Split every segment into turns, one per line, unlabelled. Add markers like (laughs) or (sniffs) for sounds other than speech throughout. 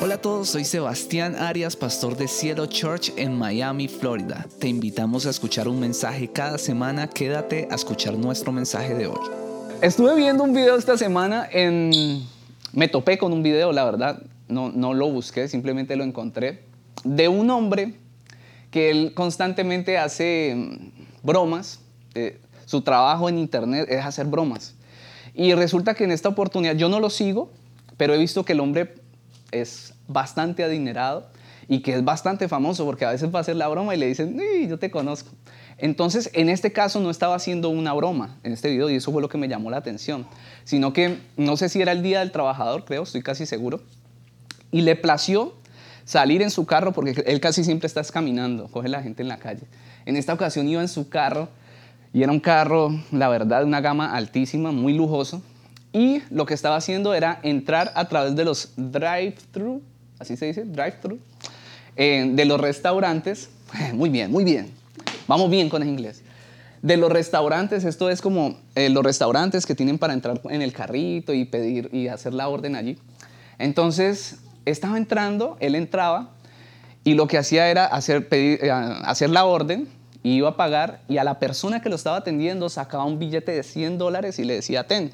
Hola a todos, soy Sebastián Arias, pastor de Cielo Church en Miami, Florida. Te invitamos a escuchar un mensaje cada semana. Quédate a escuchar nuestro mensaje de hoy.
Estuve viendo un video esta semana en... Me topé con un video, la verdad. No, no lo busqué, simplemente lo encontré. De un hombre que él constantemente hace mm, bromas. Eh, su trabajo en internet es hacer bromas. Y resulta que en esta oportunidad, yo no lo sigo, pero he visto que el hombre es bastante adinerado y que es bastante famoso porque a veces va a hacer la broma y le dicen, yo te conozco. Entonces, en este caso no estaba haciendo una broma en este video y eso fue lo que me llamó la atención, sino que no sé si era el Día del Trabajador, creo, estoy casi seguro, y le plació salir en su carro porque él casi siempre está caminando, coge la gente en la calle. En esta ocasión iba en su carro y era un carro, la verdad, una gama altísima, muy lujoso, y lo que estaba haciendo era entrar a través de los drive-thru, así se dice, drive-thru, eh, de los restaurantes. (laughs) Muy bien, muy bien. Vamos bien con el inglés. De los restaurantes, esto es como eh, los restaurantes que tienen para entrar en el carrito y pedir y hacer la orden allí. Entonces, estaba entrando, él entraba y lo que hacía era hacer, eh, la orden, iba a pagar y a la persona que lo estaba atendiendo sacaba un billete de 100 dólares y le decía, ten.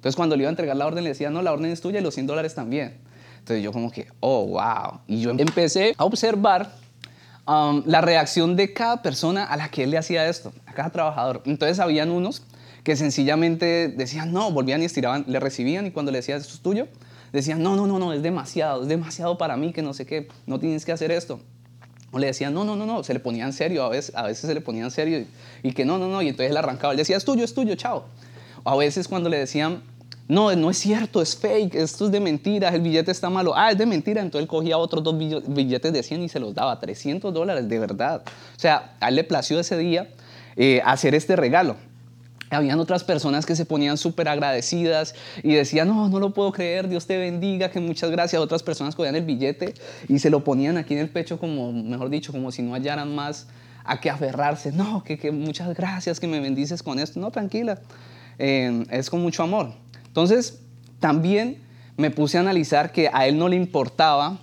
Entonces cuando le iba a entregar la orden le decía, no, la orden es tuya y los 100 dólares también. Entonces yo como que, oh, wow. Y yo empecé a observar um, la reacción de cada persona a la que él le hacía esto, a cada trabajador. Entonces habían unos que sencillamente decían, no, volvían y estiraban, le recibían y cuando le decía, esto es tuyo, decían, no, no, no, no, es demasiado, es demasiado para mí, que no sé qué, no tienes que hacer esto. O le decían, no, no, no, no, se le ponían serio, a veces, a veces se le ponían serio y, y que no, no, no, y entonces él arrancaba, él decía, es tuyo, es tuyo, chao. A veces cuando le decían, no, no es cierto, es fake, esto es de mentira, el billete está malo. Ah, es de mentira. Entonces él cogía otros dos billetes de 100 y se los daba, 300 dólares, de verdad. O sea, a él le plació ese día eh, hacer este regalo. Habían otras personas que se ponían súper agradecidas y decían, no, no lo puedo creer, Dios te bendiga, que muchas gracias. Otras personas cogían el billete y se lo ponían aquí en el pecho como, mejor dicho, como si no hallaran más a qué aferrarse. No, que, que muchas gracias, que me bendices con esto. No, tranquila, eh, es con mucho amor. Entonces, también me puse a analizar que a él no le importaba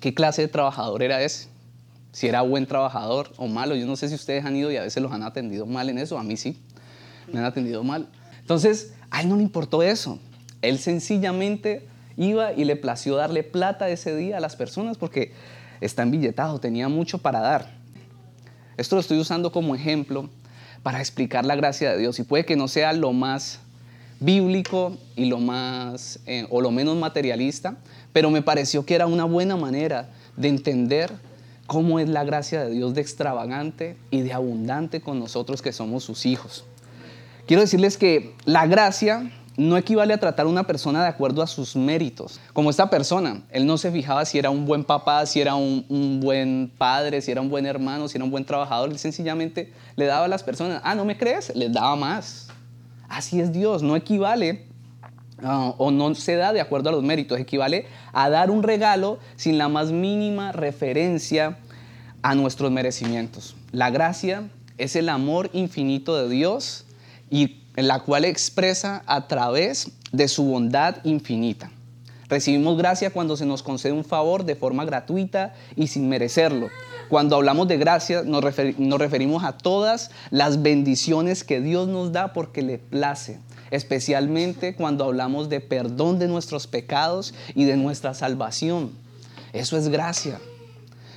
qué clase de trabajador era ese, si era buen trabajador o malo. Yo no sé si ustedes han ido y a veces los han atendido mal en eso, a mí sí, me han atendido mal. Entonces, a él no le importó eso. Él sencillamente iba y le plació darle plata ese día a las personas porque está billetado, tenía mucho para dar. Esto lo estoy usando como ejemplo para explicar la gracia de Dios y puede que no sea lo más bíblico y lo más eh, o lo menos materialista, pero me pareció que era una buena manera de entender cómo es la gracia de Dios de extravagante y de abundante con nosotros que somos sus hijos. Quiero decirles que la gracia no equivale a tratar a una persona de acuerdo a sus méritos. Como esta persona, él no se fijaba si era un buen papá, si era un, buen padre, si era un buen hermano, si era un buen trabajador. Él sencillamente le daba a las personas, ah, ¿no me crees? Les daba más. Así es Dios, no equivale ah, o no se da de acuerdo a los méritos, equivale a dar un regalo sin la más mínima referencia a nuestros merecimientos. La gracia es el amor infinito de Dios y en la cual expresa a través de su bondad infinita. Recibimos gracia cuando se nos concede un favor de forma gratuita y sin merecerlo. Cuando hablamos de gracia nos, referimos a todas las bendiciones que Dios nos da porque le place, especialmente cuando hablamos de perdón de nuestros pecados y de nuestra salvación. Eso es gracia.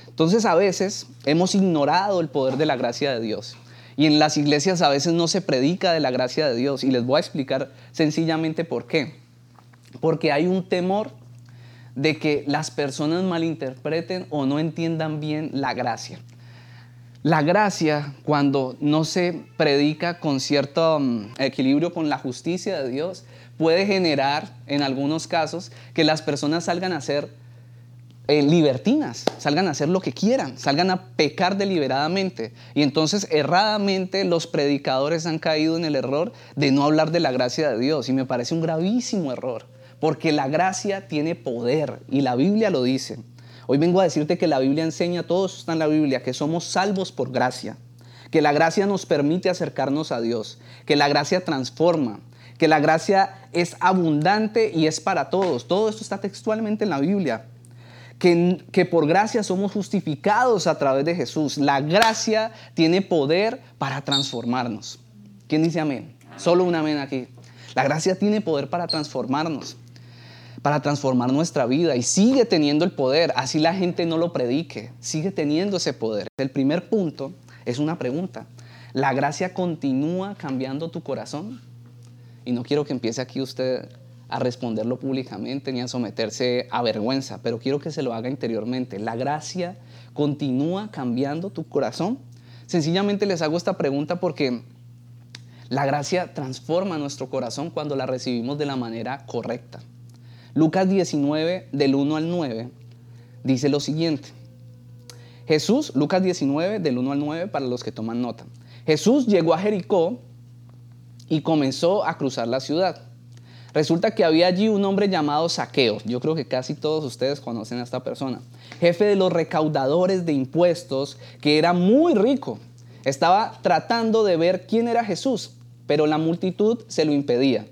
Entonces a veces hemos ignorado el poder de la gracia de Dios. Y en las iglesias a veces no se predica de la gracia de Dios. Y les voy a explicar sencillamente por qué. Porque hay un temor de que las personas malinterpreten o no entiendan bien la gracia. La gracia, cuando no se predica con cierto mm, equilibrio con la justicia de Dios, puede generar, en algunos casos, que las personas salgan a ser eh, libertinas, salgan a hacer lo que quieran, salgan a pecar deliberadamente. Y entonces, erradamente, los predicadores han caído en el error de no hablar de la gracia de Dios. Y me parece un gravísimo error porque la gracia tiene poder y la Biblia lo dice. Hoy vengo a decirte que la Biblia enseña, todo eso está en la Biblia, que somos salvos por gracia, que la gracia nos permite acercarnos a Dios, que la gracia transforma, que la gracia es abundante y es para todos. Todo esto está textualmente en la Biblia. Que, por gracia somos justificados a través de Jesús. La gracia tiene poder para transformarnos. ¿Quién dice amén? Solo un amén aquí. La gracia tiene poder para transformarnos, para transformar nuestra vida y sigue teniendo el poder, así la gente no lo predique, sigue teniendo ese poder. El primer punto es una pregunta. ¿La gracia continúa cambiando tu corazón? Y no quiero que empiece aquí usted a responderlo públicamente ni a someterse a vergüenza, pero quiero que se lo haga interiormente. ¿La gracia continúa cambiando tu corazón? Sencillamente les hago esta pregunta porque la gracia transforma nuestro corazón cuando la recibimos de la manera correcta. Lucas 19, del 1 al 9, dice lo siguiente. Jesús, Lucas 19, del 1 al 9, para los que toman nota. Jesús llegó a Jericó y comenzó a cruzar la ciudad. Resulta que había allí un hombre llamado Saqueo. Yo creo que casi todos ustedes conocen a esta persona. Jefe de los recaudadores de impuestos, que era muy rico. Estaba tratando de ver quién era Jesús pero la multitud se lo impedía,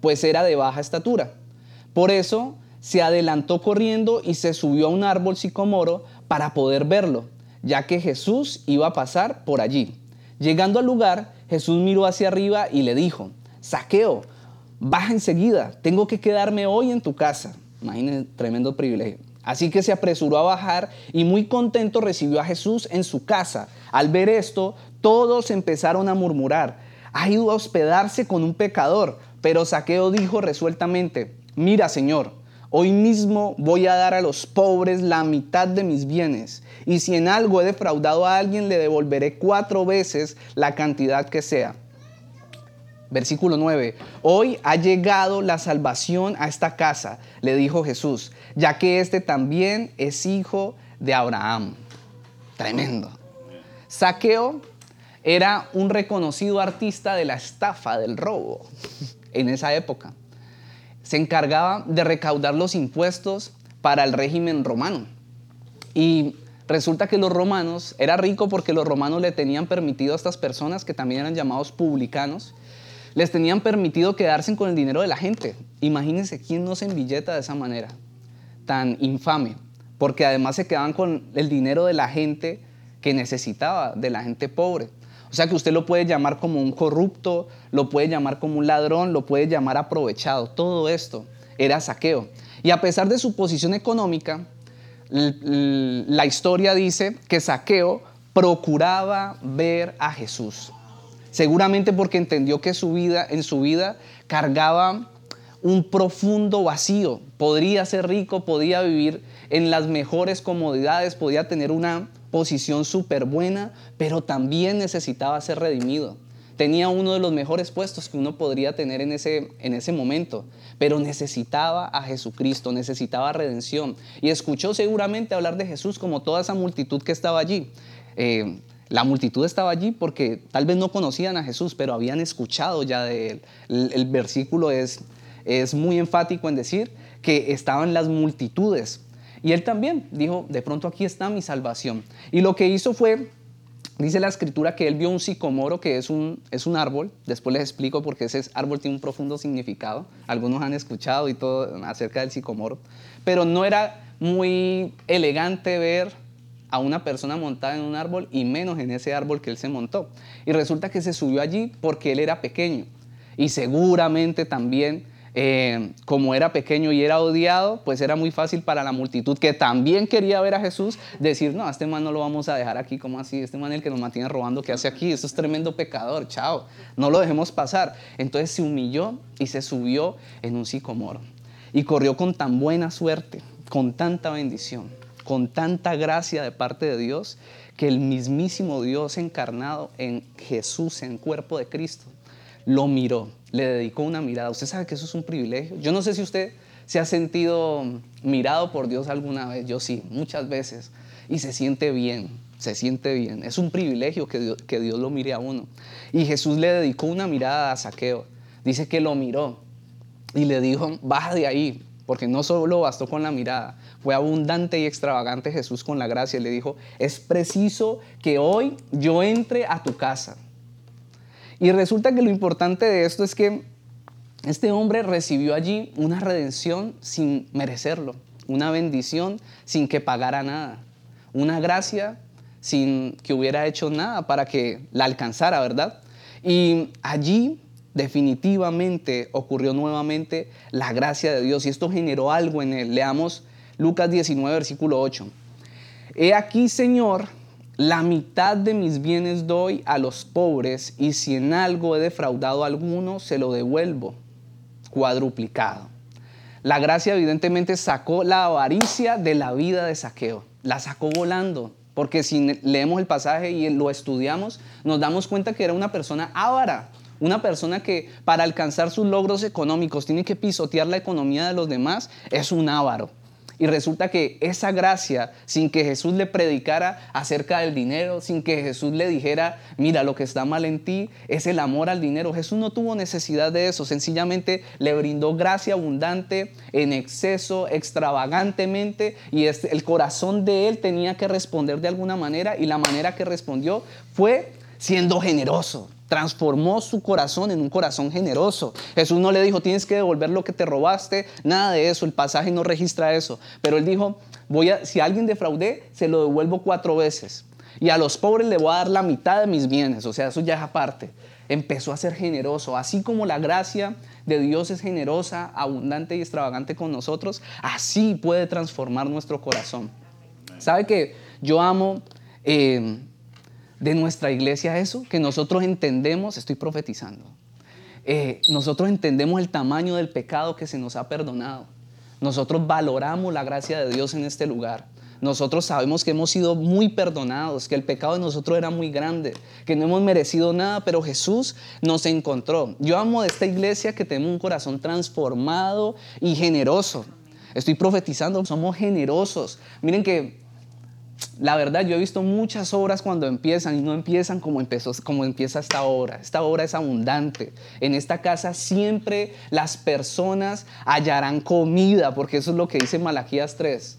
pues era de baja estatura. Por eso se adelantó corriendo y se subió a un árbol sicomoro para poder verlo, ya que Jesús iba a pasar por allí. Llegando al lugar, Jesús miró hacia arriba y le dijo, Saqueo, baja enseguida, tengo que quedarme hoy en tu casa. Imagínense, tremendo privilegio. Así que se apresuró a bajar y muy contento recibió a Jesús en su casa. Al ver esto, todos empezaron a murmurar, ha ido a hospedarse con un pecador. Pero Saqueo dijo resueltamente, mira Señor, hoy mismo voy a dar a los pobres la mitad de mis bienes, y si en algo he defraudado a alguien, le devolveré cuatro veces la cantidad que sea. Versículo 9. Hoy ha llegado la salvación a esta casa, le dijo Jesús, ya que este también es hijo de Abraham. Tremendo. Saqueo era un reconocido artista de la estafa, del robo, (laughs) en esa época. Se encargaba de recaudar los impuestos para el régimen romano. Y resulta que los romanos, era rico porque los romanos le tenían permitido a estas personas, que también eran llamados publicanos, les tenían permitido quedarse con el dinero de la gente. Imagínense quién no se enbilleta de esa manera, tan infame, porque además se quedaban con el dinero de la gente que necesitaba, de la gente pobre. O sea que usted lo puede llamar como un corrupto, lo puede llamar como un ladrón, lo puede llamar aprovechado. Todo esto era saqueo. Y a pesar de su posición económica, la historia dice que Saqueo procuraba ver a Jesús. Seguramente porque entendió que su vida, en su vida cargaba un profundo vacío. Podría ser rico, podía vivir en las mejores comodidades, podía tener una posición súper buena, pero también necesitaba ser redimido. Tenía uno de los mejores puestos que uno podría tener en ese, en ese momento, pero necesitaba a Jesucristo, necesitaba redención. Y escuchó seguramente hablar de Jesús como toda esa multitud que estaba allí. Eh, la multitud estaba allí porque tal vez no conocían a Jesús, pero habían escuchado ya de él. El, versículo es, es muy enfático en decir que estaban las multitudes y él también dijo, de pronto aquí está mi salvación. Y lo que hizo fue, dice la escritura, que él vio un sicomoro, que es un, es un árbol. Después les explico porque ese árbol tiene un profundo significado. Algunos han escuchado y todo acerca del sicomoro. Pero no era muy elegante ver a una persona montada en un árbol y menos en ese árbol que él se montó. Y resulta que se subió allí porque él era pequeño. Y seguramente también eh, como era pequeño y era odiado, pues era muy fácil para la multitud que también quería ver a Jesús decir, no, a este man no lo vamos a dejar aquí, como así? Este man el que nos mantiene robando, ¿qué hace aquí? Eso es tremendo pecador, chao, no lo dejemos pasar. Entonces se humilló y se subió en un sicomoro y corrió con tan buena suerte, con tanta bendición, con tanta gracia de parte de Dios, que el mismísimo Dios encarnado en Jesús, en cuerpo de Cristo, lo miró, le dedicó una mirada. Usted sabe que eso es un privilegio. Yo no sé si usted se ha sentido mirado por Dios alguna vez. Yo sí, muchas veces. Y se siente bien, se siente bien. Es un privilegio que Dios, lo mire a uno. Y Jesús le dedicó una mirada a Saqueo. Dice que lo miró y le dijo, baja de ahí, porque no solo bastó con la mirada, fue abundante y extravagante Jesús con la gracia. Le dijo, es preciso que hoy yo entre a tu casa. Y resulta que lo importante de esto es que este hombre recibió allí una redención sin merecerlo. una bendición sin que pagara nada, una gracia sin que hubiera hecho nada para que la alcanzara, ¿verdad? Y allí definitivamente ocurrió nuevamente la gracia de Dios y esto generó algo en él. Leamos Lucas 19, versículo 8. He aquí, Señor, la mitad de mis bienes doy a los pobres y si en algo he defraudado a alguno, se lo devuelvo cuadruplicado. La gracia evidentemente sacó la avaricia de la vida de saqueo, la sacó volando, porque si leemos el pasaje y lo estudiamos, nos damos cuenta que era una persona ávara, una persona que para alcanzar sus logros económicos tiene que pisotear la economía de los demás, es un ávaro. Y resulta que esa gracia, sin que Jesús le predicara acerca del dinero, sin que Jesús le dijera, mira, lo que está mal en ti es el amor al dinero. Jesús no tuvo necesidad de eso, sencillamente le brindó gracia abundante, en exceso, extravagantemente, y el corazón de él tenía que responder de alguna manera, y la manera que respondió fue siendo generoso transformó su corazón en un corazón generoso. Jesús no le dijo, tienes que devolver lo que te robaste, nada de eso, el pasaje no registra eso. Pero él dijo, voy a, si alguien defraudé, se lo devuelvo cuatro veces. Y a los pobres le voy a dar la mitad de mis bienes, o sea, eso ya es aparte. Empezó a ser generoso, así como la gracia de Dios es generosa, abundante y extravagante con nosotros, así puede transformar nuestro corazón. ¿Sabe que yo amo... Eh, de nuestra iglesia eso, que nosotros entendemos, estoy profetizando, eh, nosotros entendemos el tamaño del pecado que se nos ha perdonado. Nosotros valoramos la gracia de Dios en este lugar. Nosotros sabemos que hemos sido muy perdonados, que el pecado de nosotros era muy grande, que no hemos merecido nada, pero Jesús nos encontró. Yo amo de esta iglesia que tenemos un corazón transformado y generoso. Estoy profetizando, somos generosos. Miren que la verdad, yo he visto muchas obras cuando empiezan y no empiezan como, empezó, como empieza esta obra. Esta obra es abundante. En esta casa siempre las personas hallarán comida, porque eso es lo que dice Malaquías 3.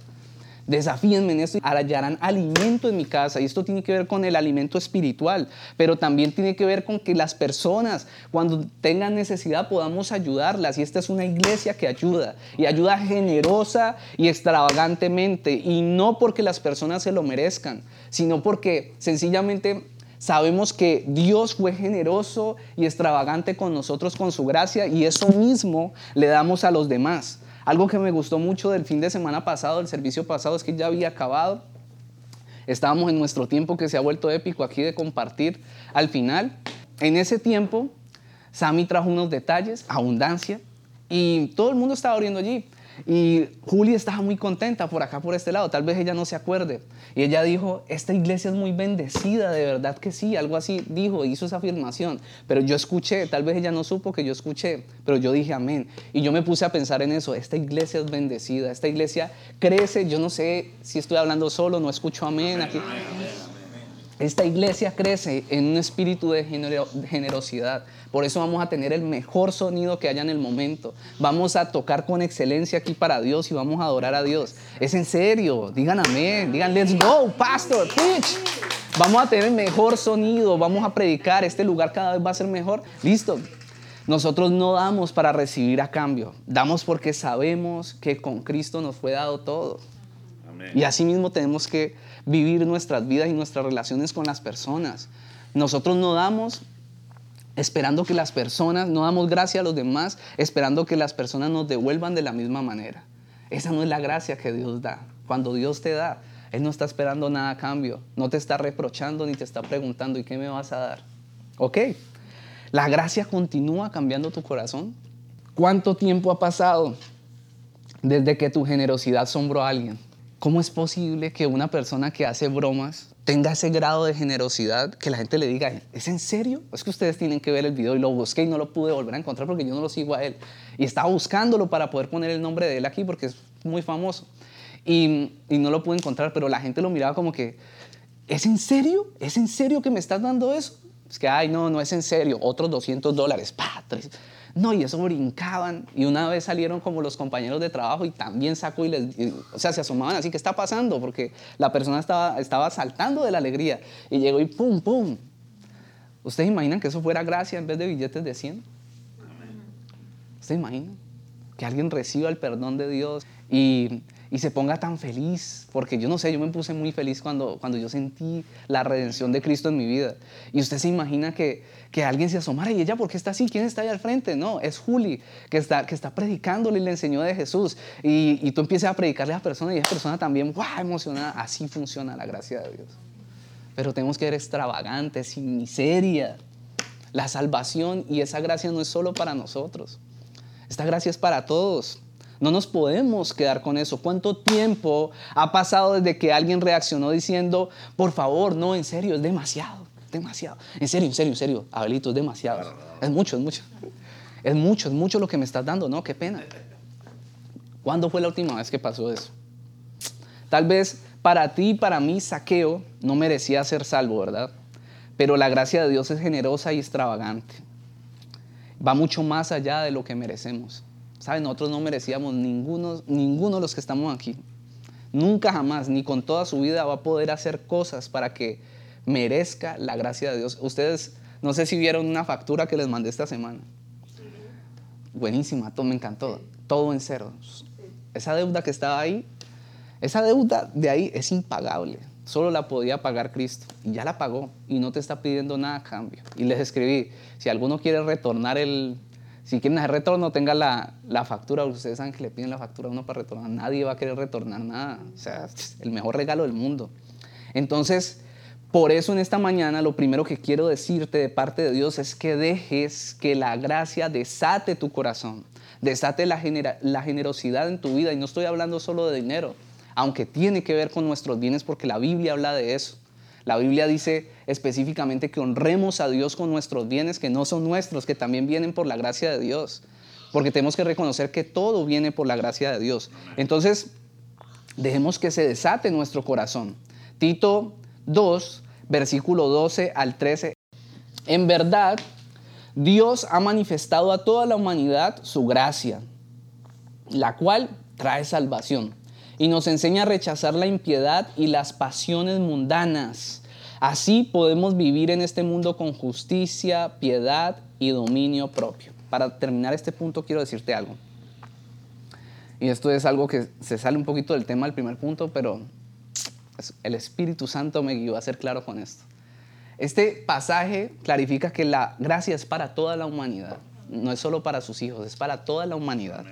Desafíenme en esto hallarán alimento en mi casa. Y esto tiene que ver con el alimento espiritual, pero también tiene que ver con que las personas, cuando tengan necesidad, podamos ayudarlas. Y esta es una iglesia que ayuda, y ayuda generosa y extravagantemente. Y no porque las personas se lo merezcan, sino porque sencillamente sabemos que Dios fue generoso y extravagante con nosotros con su gracia, y eso mismo le damos a los demás. Algo que me gustó mucho del fin de semana pasado, del servicio pasado, es que ya había acabado. Estábamos en nuestro tiempo que se ha vuelto épico aquí de compartir al final. En ese tiempo, Sammy trajo unos detalles, abundancia, y todo el mundo estaba abriendo allí. Y Julia estaba muy contenta por acá, por este lado. Tal vez ella no se acuerde. Y ella dijo, esta iglesia es muy bendecida, de verdad que sí. Algo así dijo, hizo esa afirmación. Pero yo escuché, tal vez ella no supo que yo escuché, pero yo dije amén. Y yo me puse a pensar en eso. Esta iglesia es bendecida, esta iglesia crece. Yo no sé si estoy hablando solo, no escucho amén aquí. Esta iglesia crece en un espíritu de generosidad. Por eso vamos a tener el mejor sonido que haya en el momento. Vamos a tocar con excelencia aquí para Dios y vamos a adorar a Dios. Es en serio. Digan amén. Digan, let's go, pastor, preach. Vamos a tener el mejor sonido. Vamos a predicar. Este lugar cada vez va a ser mejor. Listo. Nosotros no damos para recibir a cambio. Damos porque sabemos que con Cristo nos fue dado todo. Y así mismo tenemos que vivir nuestras vidas y nuestras relaciones con las personas. Nosotros no damos esperando que las personas, no damos gracia a los demás, esperando que las personas nos devuelvan de la misma manera. Esa no es la gracia que Dios da. Cuando Dios te da, Él no está esperando nada a cambio, no te está reprochando ni te está preguntando, ¿y qué me vas a dar? ¿Ok? La gracia continúa cambiando tu corazón. ¿Cuánto tiempo ha pasado desde que tu generosidad asombró a alguien? ¿Cómo es posible que una persona que hace bromas tenga ese grado de generosidad que la gente le diga, ¿es en serio? Es que ustedes tienen que ver el video y lo busqué y no lo pude volver a encontrar porque yo no lo sigo a él. Y estaba buscándolo para poder poner el nombre de él aquí porque es muy famoso. Y, y no lo pude encontrar, pero la gente lo miraba como que, ¿es en serio? ¿Es en serio que me estás dando eso? Es que, ay, no, no es en serio. Otros 200 dólares, pa, tres. No, y eso brincaban. Y una vez salieron como los compañeros de trabajo y también sacó y les, o sea, se asomaban así, ¿qué está pasando? Porque la persona estaba, estaba saltando de la alegría. Y llegó y pum, pum. ¿Ustedes imaginan que eso fuera gracia en vez de billetes de 100? ¿Ustedes imaginan? que alguien reciba el perdón de Dios y, y, se ponga tan feliz, porque yo no sé, yo me puse muy feliz cuando, cuando yo sentí la redención de Cristo en mi vida. Y usted se imagina que, que alguien se asomara y ella, ¿por qué está así? ¿Quién está ahí al frente? No, es Juli, que está, que está predicándole y le enseñó de Jesús. Y, y tú empiezas a predicarle a la persona y esa persona también, ¡guau! emocionada. Así funciona la gracia de Dios. Pero tenemos que ser extravagantes, sin miseria. La salvación y esa gracia no es solo para nosotros. Esta gracia es para todos. No nos podemos quedar con eso. ¿Cuánto tiempo ha pasado desde que alguien reaccionó diciendo, por favor, no, en serio, es demasiado, demasiado. En serio, en serio, en serio, Abelito, es demasiado. Es mucho, es mucho. Es mucho, es mucho lo que me estás dando, ¿no? Qué pena. ¿Cuándo fue la última vez que pasó eso? Tal vez para ti y para mí, saqueo no merecía ser salvo, ¿verdad? Pero la gracia de Dios es generosa y extravagante va mucho más allá de lo que merecemos. ¿Saben? Nosotros no merecíamos ninguno, ninguno de los que estamos aquí. Nunca jamás, ni con toda su vida, va a poder hacer cosas para que merezca la gracia de Dios. Ustedes, no sé si vieron una factura que les mandé esta semana. Buenísima, todo me encantó. Todo en cero. Esa deuda que estaba ahí, esa deuda de ahí es impagable. Solo la podía pagar Cristo y ya la pagó y no te está pidiendo nada a cambio. Y les escribí, si alguno quiere retornar el, si quieren hacer retorno, tenga la, la, factura. Ustedes saben que le piden la factura a uno para retornar. Nadie va a querer retornar nada. O sea, (laughs) el mejor regalo del mundo. Entonces, por eso en esta mañana lo primero que quiero decirte de parte de Dios es que dejes que la gracia desate tu corazón, desate la, la generosidad en tu vida. Y no estoy hablando solo de dinero aunque tiene que ver con nuestros bienes porque la Biblia habla de eso. La Biblia dice específicamente que honremos a Dios con nuestros bienes que no son nuestros, que también vienen por la gracia de Dios. Porque tenemos que reconocer que todo viene por la gracia de Dios. Entonces, dejemos que se desate nuestro corazón. Tito 2, versículo 12 al 13. En verdad, Dios ha manifestado a toda la humanidad su gracia, la cual trae salvación y nos enseña a rechazar la impiedad y las pasiones mundanas. Así podemos vivir en este mundo con justicia, piedad y dominio propio. Para terminar este punto quiero decirte algo. Y esto es algo que se sale un poquito del tema del primer punto, pero el Espíritu Santo me guió a ser claro con esto. Este pasaje clarifica que la gracia es para toda la humanidad, no es solo para sus hijos, es para toda la humanidad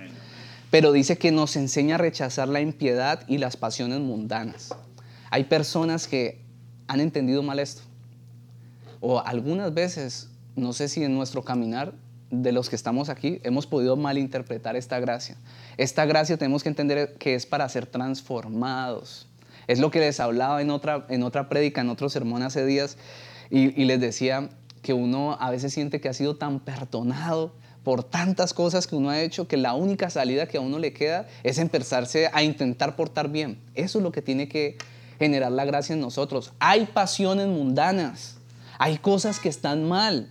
pero dice que nos enseña a rechazar la impiedad y las pasiones mundanas. Hay personas que han entendido mal esto. O algunas veces, no sé si en nuestro caminar de los que estamos aquí hemos podido malinterpretar esta gracia. Esta gracia tenemos que entender que es para ser transformados. Es lo que les hablaba en otra, en otra prédica, en otro sermón hace días, y, y les decía que uno a veces siente que ha sido tan perdonado, por tantas cosas que uno ha hecho que la única salida que a uno le queda es empezarse a intentar portar bien. Eso es lo que tiene que generar la gracia en nosotros. Hay pasiones mundanas, hay cosas que están mal,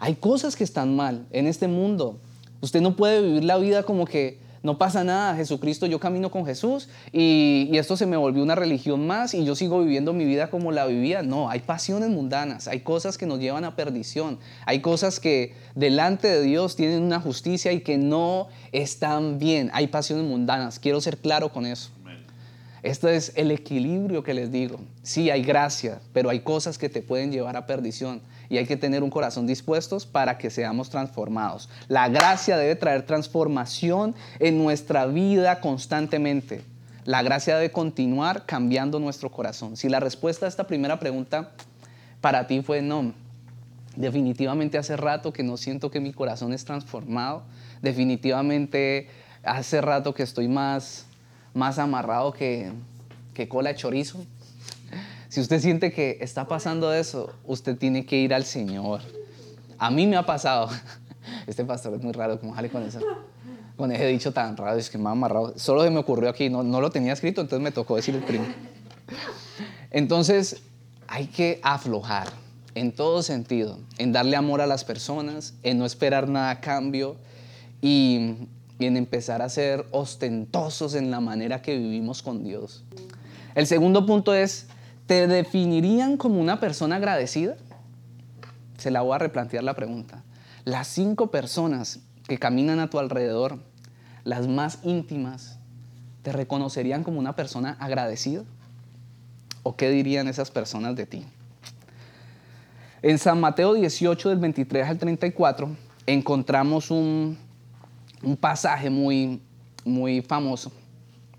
hay cosas que están mal en este mundo. Usted no puede vivir la vida como que no pasa nada, Jesucristo, yo camino con Jesús y, esto se me volvió una religión más y yo sigo viviendo mi vida como la vivía. No, hay pasiones mundanas, hay cosas que nos llevan a perdición, hay cosas que delante de Dios tienen una justicia y que no están bien, hay pasiones mundanas. Quiero ser claro con eso. Esto es el equilibrio que les digo. Sí, hay gracia, pero hay cosas que te pueden llevar a perdición y hay que tener un corazón dispuestos para que seamos transformados. La gracia debe traer transformación en nuestra vida constantemente. La gracia debe continuar cambiando nuestro corazón. Si la respuesta a esta primera pregunta para ti fue no, definitivamente hace rato que no siento que mi corazón es transformado, definitivamente hace rato que estoy más, más amarrado que, que cola de chorizo, si usted siente que está pasando eso, usted tiene que ir al Señor. A mí me ha pasado. (laughs) Este pastor es muy raro, como jale con eso. Con ese dicho tan raro, es que me ha amarrado. Solo se me ocurrió aquí, no, no lo tenía escrito, entonces me tocó decir el primo. (laughs) Entonces, hay que aflojar en todo sentido, en darle amor a las personas, en no esperar nada a cambio y en empezar a ser ostentosos en la manera que vivimos con Dios. El segundo punto es ¿Te definirían como una persona agradecida? Se la voy a replantear la pregunta. Las cinco personas que caminan a tu alrededor, las más íntimas, ¿te reconocerían como una persona agradecida? ¿O qué dirían esas personas de ti? En San Mateo 18, del 23 al 34, encontramos un, un pasaje muy, muy famoso.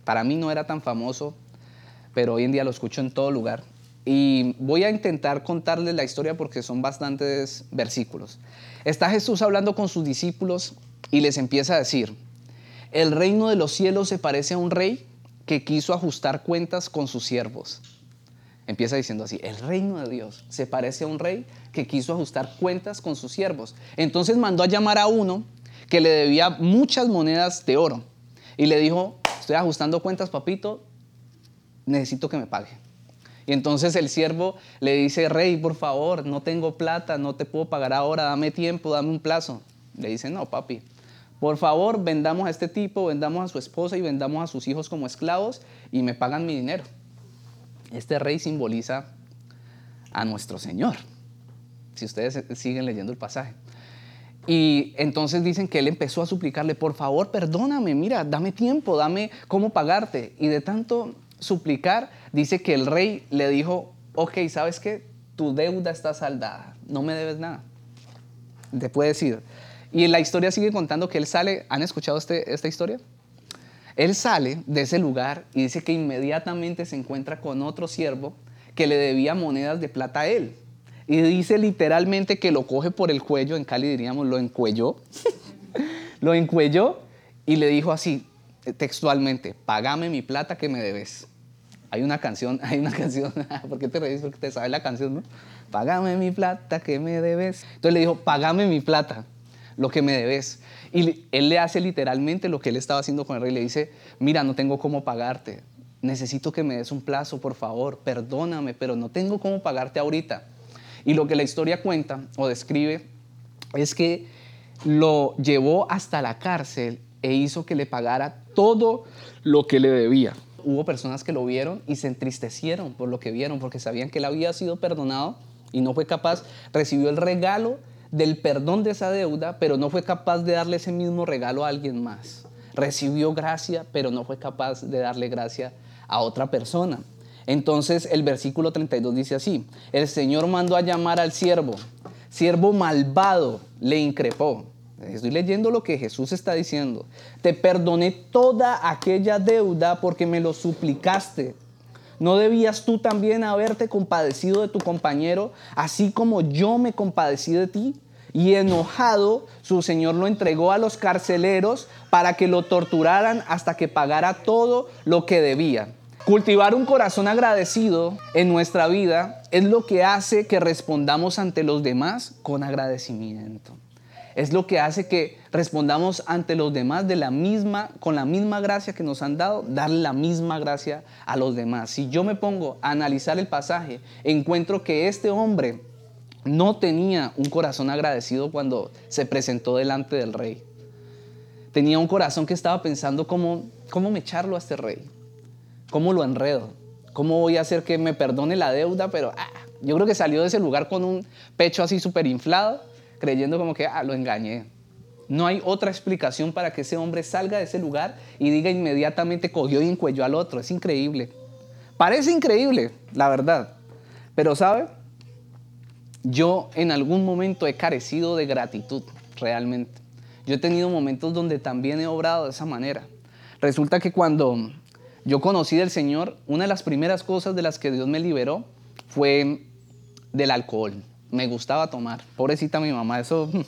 Para mí no era tan famoso, pero hoy en día lo escucho en todo lugar. Y voy a intentar contarles la historia porque son bastantes versículos. Está Jesús hablando con sus discípulos y les empieza a decir, el reino de los cielos se parece a un rey que quiso ajustar cuentas con sus siervos. Empieza diciendo así, el reino de Dios se parece a un rey que quiso ajustar cuentas con sus siervos. Entonces mandó a llamar a uno que le debía muchas monedas de oro y le dijo, estoy ajustando cuentas, papito, necesito que me pague. Y entonces el siervo le dice, rey, por favor, no tengo plata, no te puedo pagar ahora, dame tiempo, dame un plazo. Le dice, no, papi, por favor, vendamos a este tipo, vendamos a su esposa y vendamos a sus hijos como esclavos y me pagan mi dinero. Este rey simboliza a nuestro Señor, si ustedes siguen leyendo el pasaje. Y entonces dicen que él empezó a suplicarle, por favor, perdóname, mira, dame tiempo, dame cómo pagarte. Y de tanto suplicar, dice que el rey le dijo, ok, ¿sabes qué? Tu deuda está saldada, no me debes nada. Te puedes ir. Y la historia sigue contando que él sale, ¿han escuchado este, esta historia? Él sale de ese lugar y dice que inmediatamente se encuentra con otro siervo que le debía monedas de plata a él. Y dice literalmente que lo coge por el cuello, en Cali diríamos lo encuelló, (laughs) lo encuelló y le dijo así, textualmente, pagame mi plata que me debes. Hay una canción, (laughs) hay una canción, (laughs) ¿por qué te reís? Porque te sabes la canción, ¿no? Pagame mi plata que me debes. Entonces le dijo, pagame mi plata, lo que me debes. Y él le hace literalmente lo que él estaba haciendo con el rey. Le dice, mira, no tengo cómo pagarte. Necesito que me des un plazo, por favor. Perdóname, pero no tengo cómo pagarte ahorita. Y lo que la historia cuenta o describe es que lo llevó hasta la cárcel e hizo que le pagara todo lo que le debía. Hubo personas que lo vieron y se entristecieron por lo que vieron, porque sabían que él había sido perdonado y no fue capaz, recibió el regalo del perdón de esa deuda, pero no fue capaz de darle ese mismo regalo a alguien más. Recibió gracia, pero no fue capaz de darle gracia a otra persona. Entonces el versículo 32 dice así, el Señor mandó a llamar al siervo, siervo malvado le increpó. Estoy leyendo lo que Jesús está diciendo. Te perdoné toda aquella deuda porque me lo suplicaste. ¿No debías tú también haberte compadecido de tu compañero, así como yo me compadecí de ti? Y enojado, su señor lo entregó a los carceleros para que lo torturaran hasta que pagara todo lo que debía. Cultivar un corazón agradecido en nuestra vida es lo que hace que respondamos ante los demás con agradecimiento. Es lo que hace que respondamos ante los demás de la misma, con la misma gracia que nos han dado, darle la misma gracia a los demás. Si yo me pongo a analizar el pasaje, encuentro que este hombre no tenía un corazón agradecido cuando se presentó delante del rey. Tenía un corazón que estaba pensando cómo, cómo me echarlo a este rey ¿Cómo lo enredo? ¿Cómo voy a hacer que me perdone la deuda? Pero ah, yo creo que salió de ese lugar con un pecho así súper inflado, creyendo como que, ah, lo engañé. No hay otra explicación para que ese hombre salga de ese lugar y diga inmediatamente cogió y encuelló al otro. Es increíble. Parece increíble, la verdad. Pero ¿sabe? Yo en algún momento he carecido de gratitud, realmente. Yo he tenido momentos donde también he obrado de esa manera. Resulta que cuando yo conocí del Señor, una de las primeras cosas de las que Dios me liberó fue del alcohol. Me gustaba tomar. Pobrecita mi mamá, eso hmm,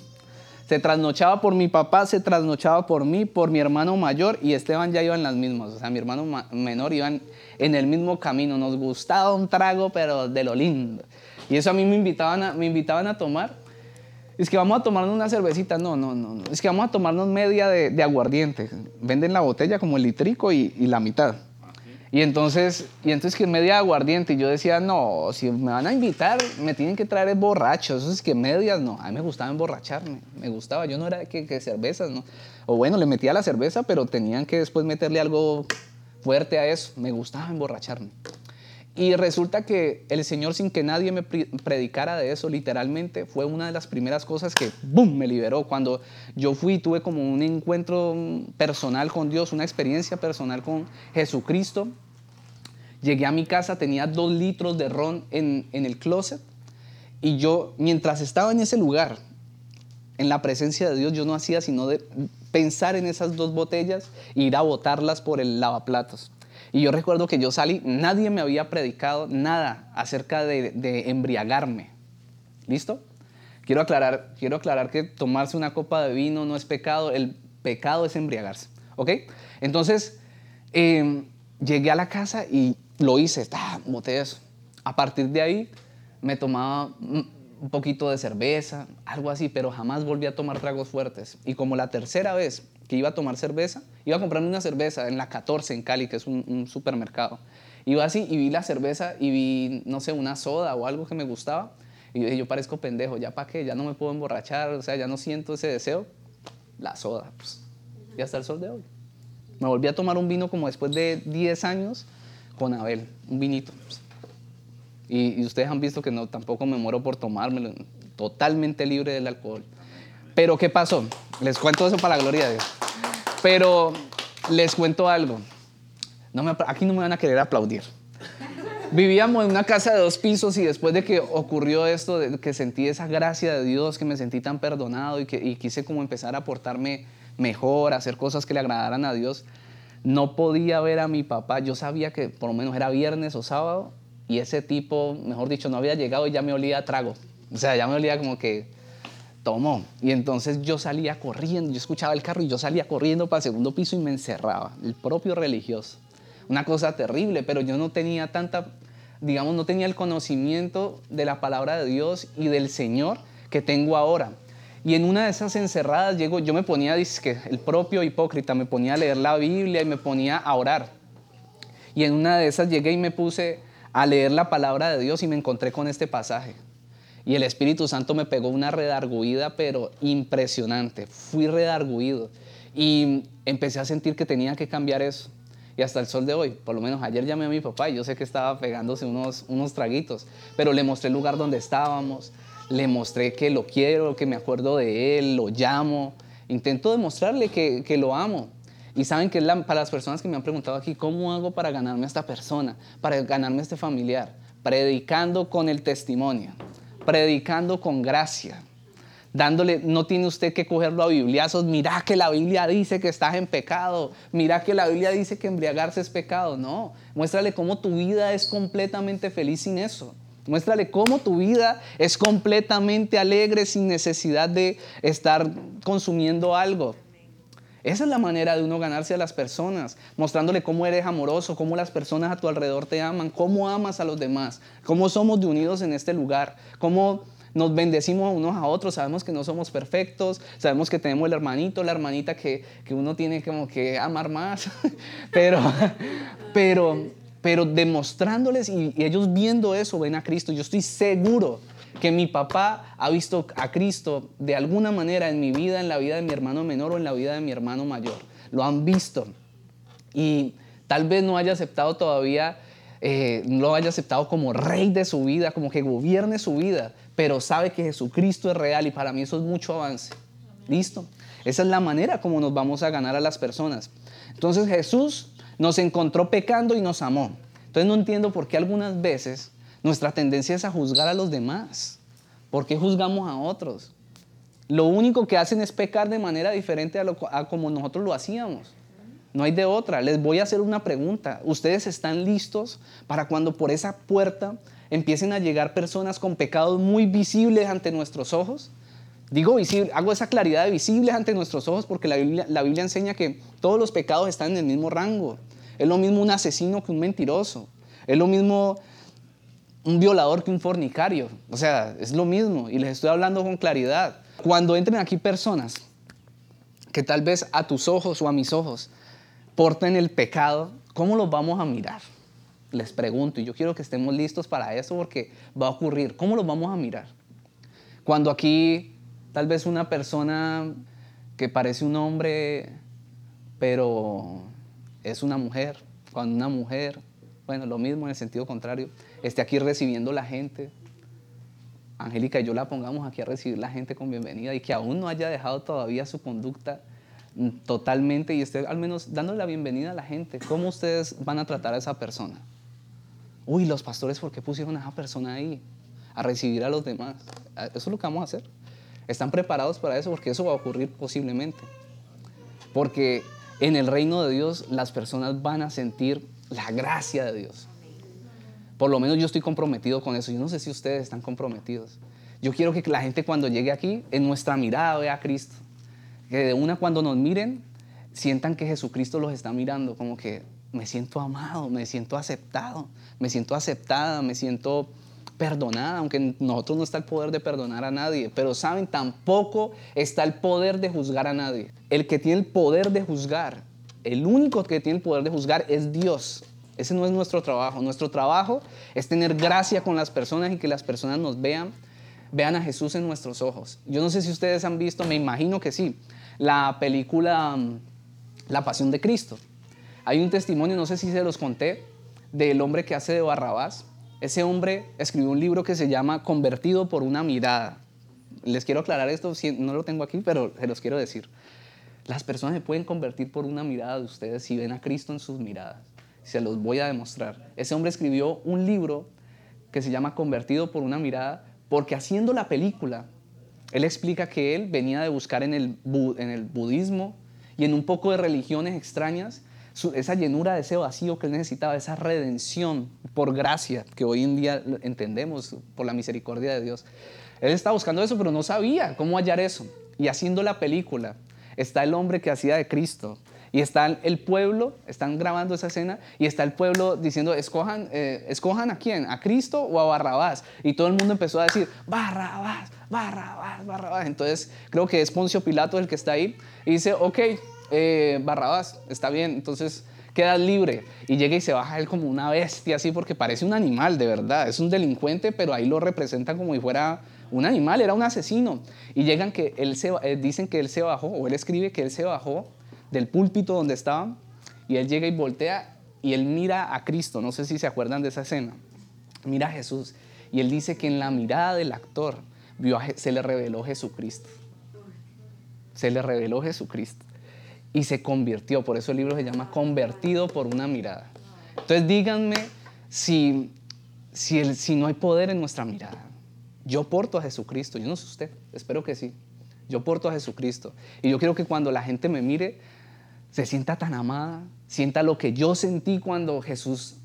se trasnochaba por mi papá, se trasnochaba por mí, por mi hermano mayor y Esteban ya iban las mismas. O sea, mi hermano menor iban en el mismo camino. Nos gustaba un trago, pero de lo lindo. Y eso a mí me invitaban a, me invitaban a tomar. Es que vamos a tomarnos una cervecita. No, no, no. Es que vamos a tomarnos media de, aguardiente. Venden la botella como el litrico y la mitad. Y entonces, y entonces que media aguardiente, y yo decía, no, si me van a invitar, me tienen que traer borrachos, eso es que medias, no, a mí me gustaba emborracharme, me gustaba, yo no era que, que cervezas, ¿no? O bueno, le metía la cerveza, pero tenían que después meterle algo fuerte a eso, me gustaba emborracharme. Y resulta que el Señor, sin que nadie me predicara de eso, literalmente, fue una de las primeras cosas que, ¡boom!, me liberó. Cuando yo fui, tuve como un encuentro personal con Dios, una experiencia personal con Jesucristo. Llegué a mi casa, tenía dos litros de ron en, en el closet. Y yo, mientras estaba en ese lugar, en la presencia de Dios, yo no hacía sino de pensar en esas dos botellas e ir a botarlas por el lavaplatos. Y yo recuerdo que yo salí, nadie me había predicado nada acerca de, embriagarme. ¿Listo? Quiero aclarar, quiero aclarar que tomarse una copa de vino no es pecado, el pecado es embriagarse. ¿Ok? Entonces, em, llegué a la casa y lo hice, boté eso. A partir de ahí, me tomaba un poquito de cerveza, algo así, pero jamás volví a tomar tragos fuertes. Y como la tercera vez que iba a tomar cerveza, iba a comprarme una cerveza en la 14 en Cali, que es un, supermercado. Iba así y vi la cerveza y vi, no sé, una soda o algo que me gustaba. Y yo dije, yo parezco pendejo, ¿ya para qué? Ya no me puedo emborrachar, o sea, ya no siento ese deseo. La soda, pues. Y hasta el sol de hoy. Me volví a tomar un vino como después de 10 años con Abel, un vinito. Pues. Y, y, ustedes han visto que no, tampoco me muero por tomármelo, totalmente libre del alcohol. Pero ¿qué pasó? Les cuento eso para la gloria de Dios. Pero les cuento algo. No me, aquí no me van a querer aplaudir. Vivíamos en una casa de dos pisos y después de que ocurrió esto, de que sentí esa gracia de Dios, que me sentí tan perdonado y que quise como empezar a portarme mejor, a hacer cosas que le agradaran a Dios, no podía ver a mi papá. Yo sabía que por lo menos era viernes o sábado y ese tipo, mejor dicho, no había llegado y ya me olía a trago. O sea, ya me olía como que tomó. Y entonces yo salía corriendo, yo escuchaba el carro y yo salía corriendo para el segundo piso y me encerraba, el propio religioso. Una cosa terrible, pero yo no tenía tanta, digamos, no tenía el conocimiento de la palabra de Dios y del Señor que tengo ahora. Y en una de esas encerradas llego, yo me ponía, que el propio hipócrita, me ponía a leer la Biblia y me ponía a orar. Y en una de esas llegué y me puse a leer la palabra de Dios y me encontré con este pasaje. Y el Espíritu Santo me pegó una redarguida, pero impresionante. Fui redarguido. Y empecé a sentir que tenía que cambiar eso. Y hasta el sol de hoy, por lo menos ayer llamé a mi papá y yo sé que estaba pegándose unos, unos traguitos, pero le mostré el lugar donde estábamos, le mostré que lo quiero, que me acuerdo de él, lo llamo. Intento demostrarle que, que lo amo. Y saben que para las personas que me han preguntado aquí, ¿cómo hago para ganarme esta persona, para ganarme este familiar? Predicando con el testimonio predicando con gracia, dándole, no tiene usted que cogerlo a bibliazos, mira que la Biblia dice que estás en pecado, mira que la Biblia dice que embriagarse es pecado, no, muéstrale cómo tu vida es completamente feliz sin eso. Muéstrale cómo tu vida es completamente alegre sin necesidad de estar consumiendo algo. Esa es la manera de uno ganarse a las personas, mostrándole cómo eres amoroso, cómo las personas a tu alrededor te aman, cómo amas a los demás, cómo somos de unidos en este lugar, cómo nos bendecimos unos a otros, sabemos que no somos perfectos, sabemos que tenemos el hermanito, la hermanita que, que uno tiene como que amar más, (laughs) pero, (laughs) pero, pero demostrándoles y ellos viendo eso ven a Cristo, yo estoy seguro que mi papá ha visto a Cristo de alguna manera en mi vida, en la vida de mi hermano menor o en la vida de mi hermano mayor. Lo han visto. Y tal vez no haya aceptado todavía, eh, no lo haya aceptado como rey de su vida, como que gobierne su vida, pero sabe que Jesucristo es real y para mí eso es mucho avance. ¿Listo? Esa es la manera como nos vamos a ganar a las personas. Entonces Jesús nos encontró pecando y nos amó. Entonces no entiendo por qué algunas veces nuestra tendencia es a juzgar a los demás. ¿Por qué juzgamos a otros? Lo único que hacen es pecar de manera diferente a, como nosotros lo hacíamos. No hay de otra. Les voy a hacer una pregunta. ¿Ustedes están listos para cuando por esa puerta empiecen a llegar personas con pecados muy visibles ante nuestros ojos? Digo visible, hago esa claridad de visibles ante nuestros ojos porque la Biblia, la Biblia enseña que todos los pecados están en el mismo rango. Es lo mismo un asesino que un mentiroso. Es lo mismo un violador que un fornicario. O sea, es lo mismo y les estoy hablando con claridad. Cuando entren aquí personas que tal vez a tus ojos o a mis ojos porten el pecado, ¿cómo los vamos a mirar? Les pregunto y yo quiero que estemos listos para eso porque va a ocurrir. ¿Cómo los vamos a mirar? Cuando aquí tal vez una persona que parece un hombre, pero es una mujer, cuando una mujer bueno, lo mismo en el sentido contrario, esté aquí recibiendo la gente. Angélica y yo la pongamos aquí a recibir la gente con bienvenida y que aún no haya dejado todavía su conducta mm, totalmente y esté al menos dándole la bienvenida a la gente. ¿Cómo ustedes van a tratar a esa persona? Uy, los pastores, ¿por qué pusieron a esa persona ahí? A recibir a los demás. Eso es lo que vamos a hacer. ¿Están preparados para eso? Porque eso va a ocurrir posiblemente. Porque en el reino de Dios las personas van a sentir la gracia de Dios. Por lo menos yo estoy comprometido con eso. Yo no sé si ustedes están comprometidos. Yo quiero que la gente cuando llegue aquí, en nuestra mirada vea a Cristo. Que de una cuando nos miren, sientan que Jesucristo los está mirando, como que me siento amado, me siento aceptado, me siento aceptada, me siento perdonada, aunque nosotros no está el poder de perdonar a nadie, pero saben, tampoco está el poder de juzgar a nadie. El que tiene el poder de juzgar, el único que tiene el poder de juzgar es Dios. Ese no es nuestro trabajo. Nuestro trabajo es tener gracia con las personas y que las personas nos vean, vean a Jesús en nuestros ojos. Yo no sé si ustedes han visto, me imagino que sí, la película mm, La Pasión de Cristo. Hay un testimonio, no sé si se los conté, del hombre que hace de Barrabás. Ese hombre escribió un libro que se llama Convertido por una mirada. Les quiero aclarar esto, no lo tengo aquí, pero se los quiero decir. Las personas se pueden convertir por una mirada de ustedes si ven a Cristo en sus miradas. Se los voy a demostrar. Ese hombre escribió un libro que se llama Convertido por una mirada, porque haciendo la película, él explica que él venía de buscar en el, budismo y en un poco de religiones extrañas esa llenura de ese vacío que él necesitaba, esa redención por gracia que hoy en día entendemos por la misericordia de Dios. Él estaba buscando eso, pero no sabía cómo hallar eso. Y haciendo la película, está el hombre que hacía de Cristo. Y está el pueblo, están grabando esa escena, y está el pueblo diciendo, escojan, eh, escojan a quién, a Cristo o a Barrabás. Y todo el mundo empezó a decir, Barrabás, Barrabás, Barrabás. Entonces creo que es Poncio Pilato el que está ahí. Y dice, ok, eh, Barrabás, está bien. Entonces queda libre. Y llega y se baja él como una bestia, así, porque parece un animal, de verdad. Es un delincuente, pero ahí lo representan como si fuera un animal, era un asesino. Y llegan que él se, eh, dicen que él se bajó, o él escribe que él se bajó del púlpito donde estaba, y él llega y voltea y él mira a Cristo, no sé si se acuerdan de esa escena, mira a Jesús, y él dice que en la mirada del actor vio se le reveló Jesucristo. Se le reveló Jesucristo y se convirtió, por eso el libro se llama Convertido por una mirada. Entonces díganme si, si, si no hay poder en nuestra mirada. Yo porto a Jesucristo, yo no sé usted, espero que sí. Yo porto a Jesucristo. Y yo quiero que cuando la gente me mire, se sienta tan amada, sienta lo que yo sentí cuando Jesús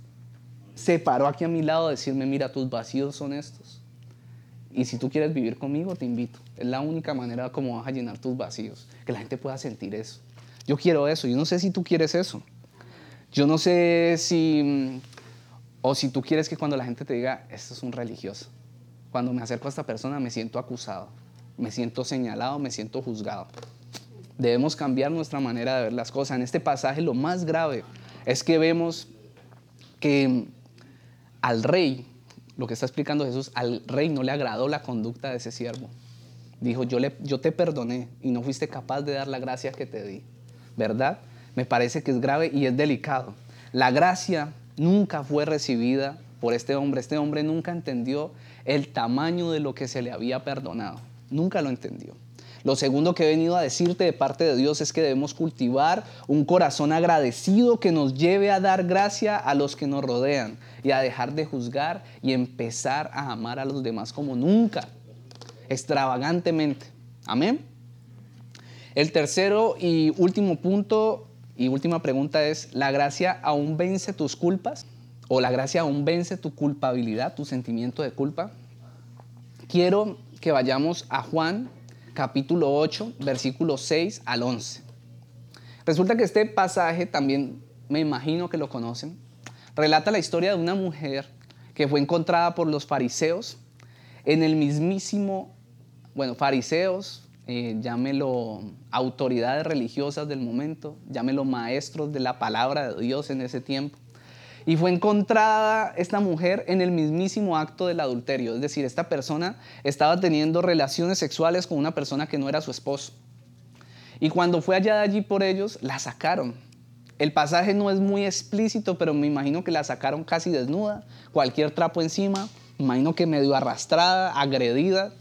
se paró aquí a mi lado a decirme, mira, tus vacíos son estos. Y si tú quieres vivir conmigo, te invito. Es la única manera como vas a llenar tus vacíos, que la gente pueda sentir eso. Yo quiero eso, yo no sé si tú quieres eso. Yo no sé si, o si tú quieres que cuando la gente te diga, esto es un religioso cuando me acerco a esta persona me siento acusado, me siento señalado, me siento juzgado. Debemos cambiar nuestra manera de ver las cosas. En este pasaje lo más grave es que vemos que al rey, lo que está explicando Jesús, al rey no le agradó la conducta de ese siervo. Dijo, yo, le, yo te perdoné y no fuiste capaz de dar la gracia que te di. ¿Verdad? Me parece que es grave y es delicado. La gracia nunca fue recibida por este hombre. Este hombre nunca entendió el tamaño de lo que se le había perdonado. Nunca lo entendió. Lo segundo que he venido a decirte de parte de Dios es que debemos cultivar un corazón agradecido que nos lleve a dar gracia a los que nos rodean y a dejar de juzgar y empezar a amar a los demás como nunca, extravagantemente. Amén. El tercero y último punto y última pregunta es, ¿la gracia aún vence tus culpas? O la gracia aún vence tu culpabilidad, tu sentimiento de culpa, quiero que vayamos a Juan capítulo 8, versículos 6 al 11. Resulta que este pasaje también me imagino que lo conocen. Relata la historia de una mujer que fue encontrada por los fariseos en el mismísimo, bueno, fariseos, eh, llámelo autoridades religiosas del momento, llámelo maestros de la palabra de Dios en ese tiempo y fue encontrada esta mujer en el mismísimo acto del adulterio. Es decir, esta persona estaba teniendo relaciones sexuales con una persona que no era su esposo. Y cuando fue hallada allí por ellos, la sacaron. El pasaje no es muy explícito, pero me imagino que la sacaron casi desnuda, cualquier trapo encima, me imagino que medio arrastrada, agredida,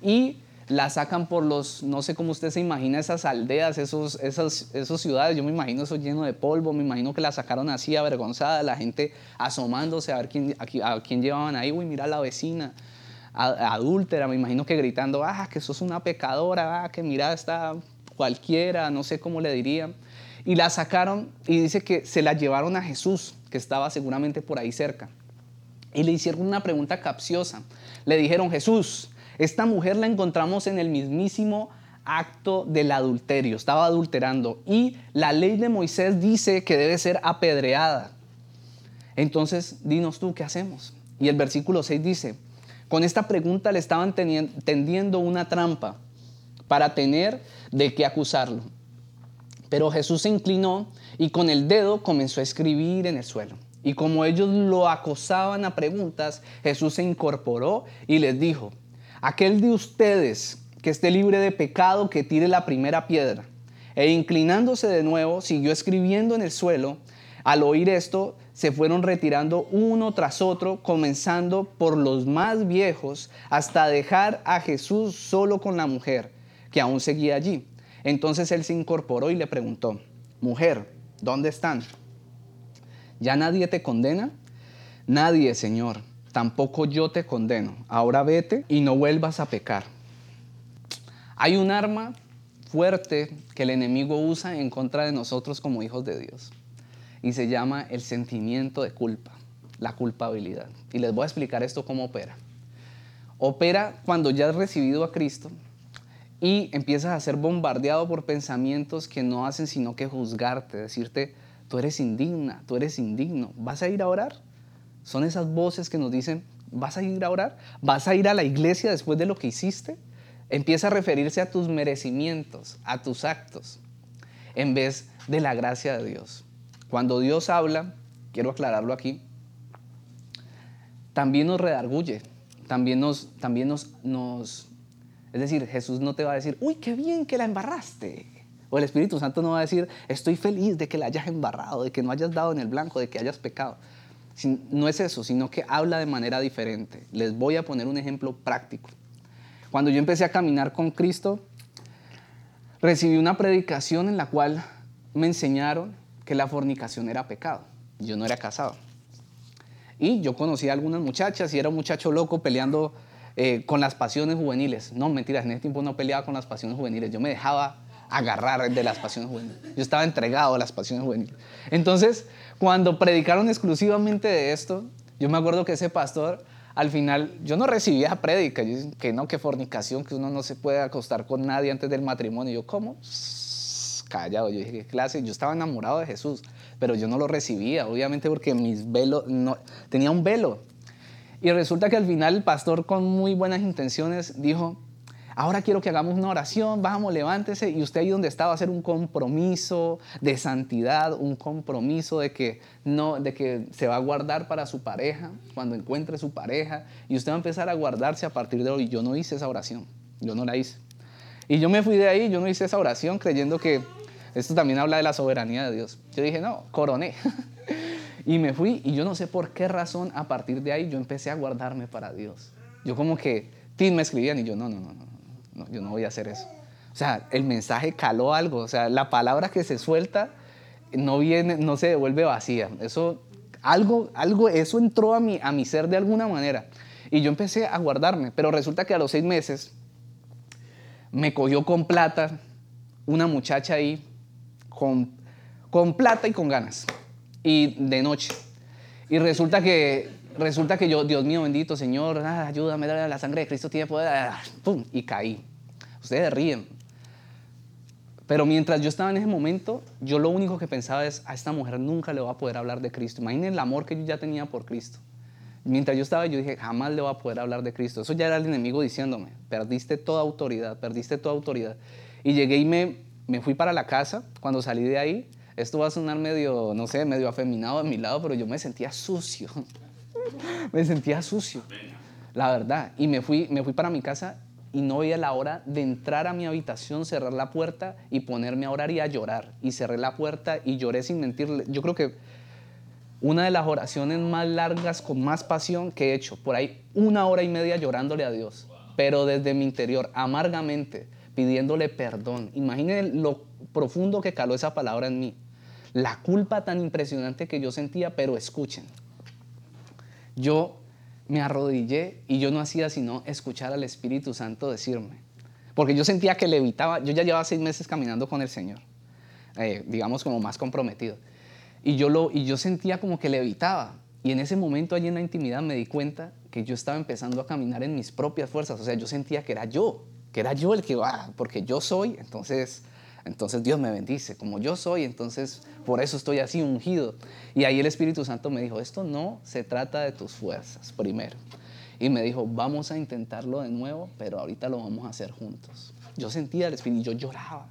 y la sacan por los, no sé cómo usted se imagina esas aldeas, esos, esas, esos ciudades, yo me imagino eso lleno de polvo, me imagino que la sacaron así avergonzada, la gente asomándose a ver quién, a, quién llevaban ahí, uy, mira la vecina, adúltera, me imagino que gritando, ah, que sos una pecadora, ah, que mira esta cualquiera, no sé cómo le dirían. Y la sacaron y dice que se la llevaron a Jesús, que estaba seguramente por ahí cerca. Y le hicieron una pregunta capciosa. Le dijeron, Jesús, esta mujer la encontramos en el mismísimo acto del adulterio, estaba adulterando. Y la ley de Moisés dice que debe ser apedreada. Entonces, dinos tú, ¿qué hacemos? Y el versículo 6 dice, con esta pregunta le estaban tendiendo una trampa para tener de qué acusarlo. Pero Jesús se inclinó y con el dedo comenzó a escribir en el suelo. Y como ellos lo acosaban a preguntas, Jesús se incorporó y les dijo, aquel de ustedes que esté libre de pecado, que tire la primera piedra. E inclinándose de nuevo, siguió escribiendo en el suelo. Al oír esto, se fueron retirando uno tras otro, comenzando por los más viejos, hasta dejar a Jesús solo con la mujer, que aún seguía allí. Entonces él se incorporó y le preguntó, mujer, ¿dónde están? ¿Ya nadie te condena? Nadie, Señor. Tampoco yo te condeno. Ahora vete y no vuelvas a pecar. Hay un arma fuerte que el enemigo usa en contra de nosotros como hijos de Dios. Y se llama el sentimiento de culpa, la culpabilidad. Y les voy a explicar esto cómo opera. Opera cuando ya has recibido a Cristo, y empiezas a ser bombardeado por pensamientos que no hacen sino que juzgarte, decirte, tú eres indigna, tú eres indigno, ¿vas a ir a orar? Son esas voces que nos dicen, ¿vas a ir a orar? ¿Vas a ir a la iglesia después de lo que hiciste? Empieza a referirse a tus merecimientos, a tus actos, en vez de la gracia de Dios. Cuando Dios habla, quiero aclararlo aquí, también nos redarguye, también nos, también nos, nos es decir, Jesús no te va a decir, uy, qué bien que la embarraste. O el Espíritu Santo no va a decir, estoy feliz de que la hayas embarrado, de que no hayas dado en el blanco, de que hayas pecado. No es eso, sino que habla de manera diferente. Les voy a poner un ejemplo práctico. Cuando yo empecé a caminar con Cristo, recibí una predicación en la cual me enseñaron que la fornicación era pecado. Yo no era casado. Y yo conocí a algunas muchachas y era un muchacho loco peleando eh, con las pasiones juveniles. No, mentiras, en ese tiempo no peleaba con las pasiones juveniles. Yo me dejaba agarrar de las pasiones juveniles. Yo estaba entregado a las pasiones juveniles. Entonces, cuando predicaron exclusivamente de esto, yo me acuerdo que ese pastor, al final, yo no recibía prédica, que no, que fornicación, que uno no se puede acostar con nadie antes del matrimonio. Yo, ¿cómo? Callado, yo dije, ¿qué clase? Yo estaba enamorado de Jesús, pero yo no lo recibía, obviamente porque mis velos, no, tenía un velo, y resulta que al final el pastor con muy buenas intenciones dijo, ahora quiero que hagamos una oración, vamos, levántese y usted ahí donde estaba va a hacer un compromiso de santidad, un compromiso de que, no, de que se va a guardar para su pareja, cuando encuentre su pareja, y usted va a empezar a guardarse a partir de hoy. Yo no hice esa oración, yo no la hice. Y yo me fui de ahí, yo no hice esa oración creyendo que esto también habla de la soberanía de Dios. Yo dije, no, coroné. (laughs) Y me fui y yo no sé por qué razón a partir de ahí yo empecé a guardarme para Dios. Yo como que, Tim me escribían y yo, no, no, no, no, no, yo no voy a hacer eso. O sea, el mensaje caló algo, o sea, la palabra que se suelta no viene, no se devuelve vacía. Eso, algo, algo, eso entró a mi, a mi ser de alguna manera. Y yo empecé a guardarme, pero resulta que a los seis meses me cogió con plata una muchacha ahí, con, con plata y con ganas y de noche. Y resulta que, resulta que yo, Dios mío bendito, Señor, ah, ayúdame, la sangre de Cristo tiene poder, ¡pum! Y caí. Ustedes ríen. Pero mientras yo estaba en ese momento, yo lo único que pensaba es, a esta mujer nunca le va a poder hablar de Cristo. Imaginen el amor que yo ya tenía por Cristo. Mientras yo estaba, yo dije, jamás le va a poder hablar de Cristo. Eso ya era el enemigo diciéndome, perdiste toda autoridad, perdiste toda autoridad. Y llegué y me, me fui para la casa. Cuando salí de ahí, esto va a sonar medio, no sé, medio afeminado a mi lado, pero yo me sentía sucio. (laughs) me sentía sucio, la verdad. Y me fui, me fui para mi casa y no veía la hora de entrar a mi habitación, cerrar la puerta y ponerme a orar y a llorar. Y cerré la puerta y lloré sin mentirle. Yo creo que una de las oraciones más largas, con más pasión que he hecho, por ahí una hora y media llorándole a Dios, pero desde mi interior, amargamente, pidiéndole perdón. Imaginen lo profundo que caló esa palabra en mí. La culpa tan impresionante que yo sentía, pero escuchen. Yo me arrodillé y yo no hacía sino escuchar al Espíritu Santo decirme. Porque yo sentía que levitaba, yo ya llevaba seis meses caminando con el Señor, eh, digamos como más comprometido. Y yo, lo, y yo sentía como que levitaba. Y en ese momento allí en la intimidad me di cuenta que yo estaba empezando a caminar en mis propias fuerzas. O sea, yo sentía que era yo, que era yo el que, ah, porque yo soy, entonces entonces Dios me bendice, como yo soy, entonces por eso estoy así ungido. Y ahí el Espíritu Santo me dijo, esto no se trata de tus fuerzas, primero. Y me dijo, vamos a intentarlo de nuevo, pero ahorita lo vamos a hacer juntos. Yo sentía el Espíritu, yo lloraba.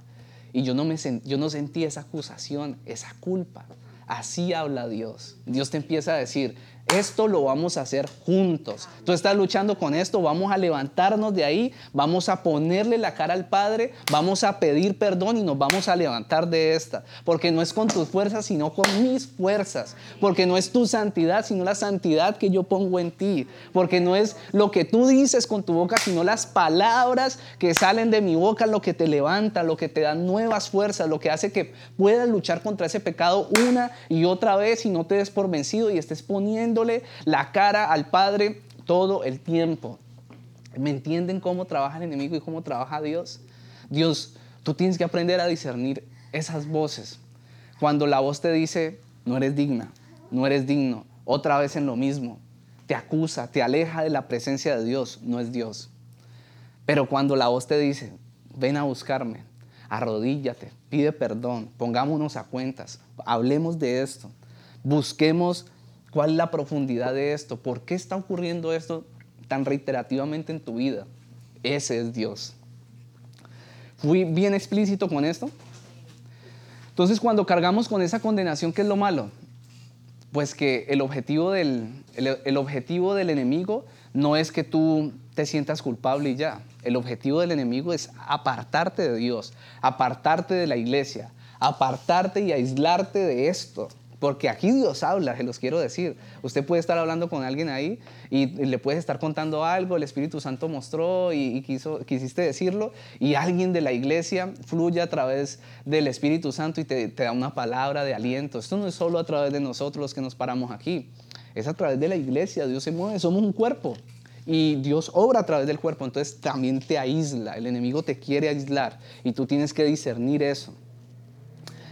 Y yo no, me yo no sentía esa acusación, esa culpa. Así habla Dios. Dios te empieza a decir, esto lo vamos a hacer juntos. Tú estás luchando con esto, vamos a levantarnos de ahí, vamos a ponerle la cara al Padre, vamos a pedir perdón y nos vamos a levantar de esta. Porque no es con tus fuerzas, sino con mis fuerzas. Porque no es tu santidad, sino la santidad que yo pongo en ti. Porque no es lo que tú dices con tu boca, sino las palabras que salen de mi boca, lo que te levanta, lo que te da nuevas fuerzas, lo que hace que puedas luchar contra ese pecado una y otra vez y no te des por vencido y estés poniendo la cara al Padre todo el tiempo. ¿Me entienden cómo trabaja el enemigo y cómo trabaja Dios? Dios, tú tienes que aprender a discernir esas voces. Cuando la voz te dice, no eres digna, no eres digno, otra vez en lo mismo, te acusa, te aleja de la presencia de Dios, no es Dios. Pero cuando la voz te dice, ven a buscarme, arrodíllate, pide perdón, pongámonos a cuentas, hablemos de esto, busquemos ¿Cuál es la profundidad de esto? ¿Por qué está ocurriendo esto tan reiterativamente en tu vida? Ese es Dios. ¿Fui bien explícito con esto? Entonces, cuando cargamos con esa condenación, ¿qué es lo malo? Pues que el objetivo del, el, objetivo del enemigo no es que tú te sientas culpable y ya. El objetivo del enemigo es apartarte de Dios, apartarte de la iglesia, apartarte y aislarte de esto. Porque aquí Dios habla, se los quiero decir. Usted puede estar hablando con alguien ahí y le puedes estar contando algo, el Espíritu Santo mostró y, quiso, quisiste decirlo, y alguien de la iglesia fluye a través del Espíritu Santo y te, te da una palabra de aliento. Esto no es solo a través de nosotros los que nos paramos aquí, es a través de la iglesia. Dios se mueve, somos un cuerpo. Y Dios obra a través del cuerpo, entonces también te aísla, el enemigo te quiere aislar y tú tienes que discernir eso.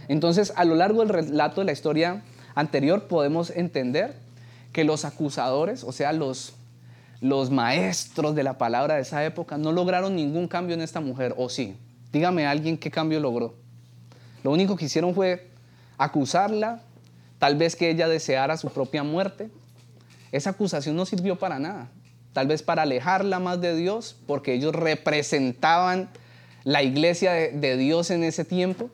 Entonces, a lo largo del relato de la historia anterior podemos entender que los acusadores, o sea, los, los maestros de la palabra de esa época, no lograron ningún cambio en esta mujer, o sí. Dígame alguien qué cambio logró. Lo único que hicieron fue acusarla, tal vez que ella deseara su propia muerte. Esa acusación no sirvió para nada. Tal vez para alejarla más de Dios, porque ellos representaban la iglesia de Dios en ese tiempo.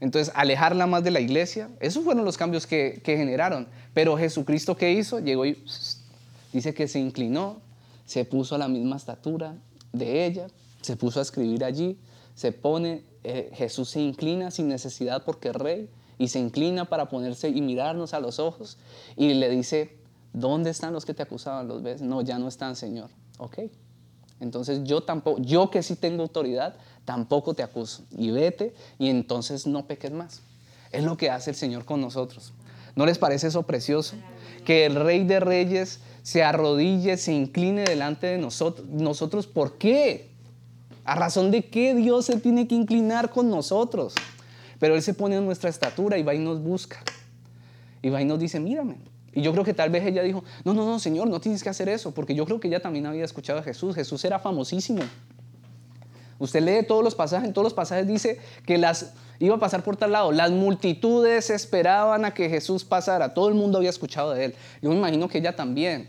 Entonces, alejarla más de la iglesia, esos fueron los cambios que, generaron. Pero Jesucristo, ¿qué hizo? Llegó y (sniffs) dice que se inclinó, se puso a la misma estatura de ella, se puso a escribir allí, se pone, eh, Jesús se inclina sin necesidad porque es rey, y se inclina para ponerse y mirarnos a los ojos, y le dice, ¿dónde están los que te acusaban? ¿Los ves? No, ya no están, Señor. Ok. Entonces yo tampoco, yo que sí tengo autoridad, tampoco te acuso. Y vete y entonces no peques más. Es lo que hace el Señor con nosotros. ¿No les parece eso precioso? Que el Rey de Reyes se arrodille, se incline delante de nosotros. ¿Nosotros por qué? ¿A razón de qué Dios se tiene que inclinar con nosotros? Pero Él se pone en nuestra estatura y va y nos busca. Y va y nos dice, mírame. Y yo creo que tal vez ella dijo, no, no, no, Señor, no tienes que hacer eso, porque yo creo que ella también había escuchado a Jesús. Jesús era famosísimo. Usted lee todos los pasajes, en todos los pasajes dice que las iba a pasar por tal lado. Las multitudes esperaban a que Jesús pasara. Todo el mundo había escuchado de él. Yo me imagino que ella también.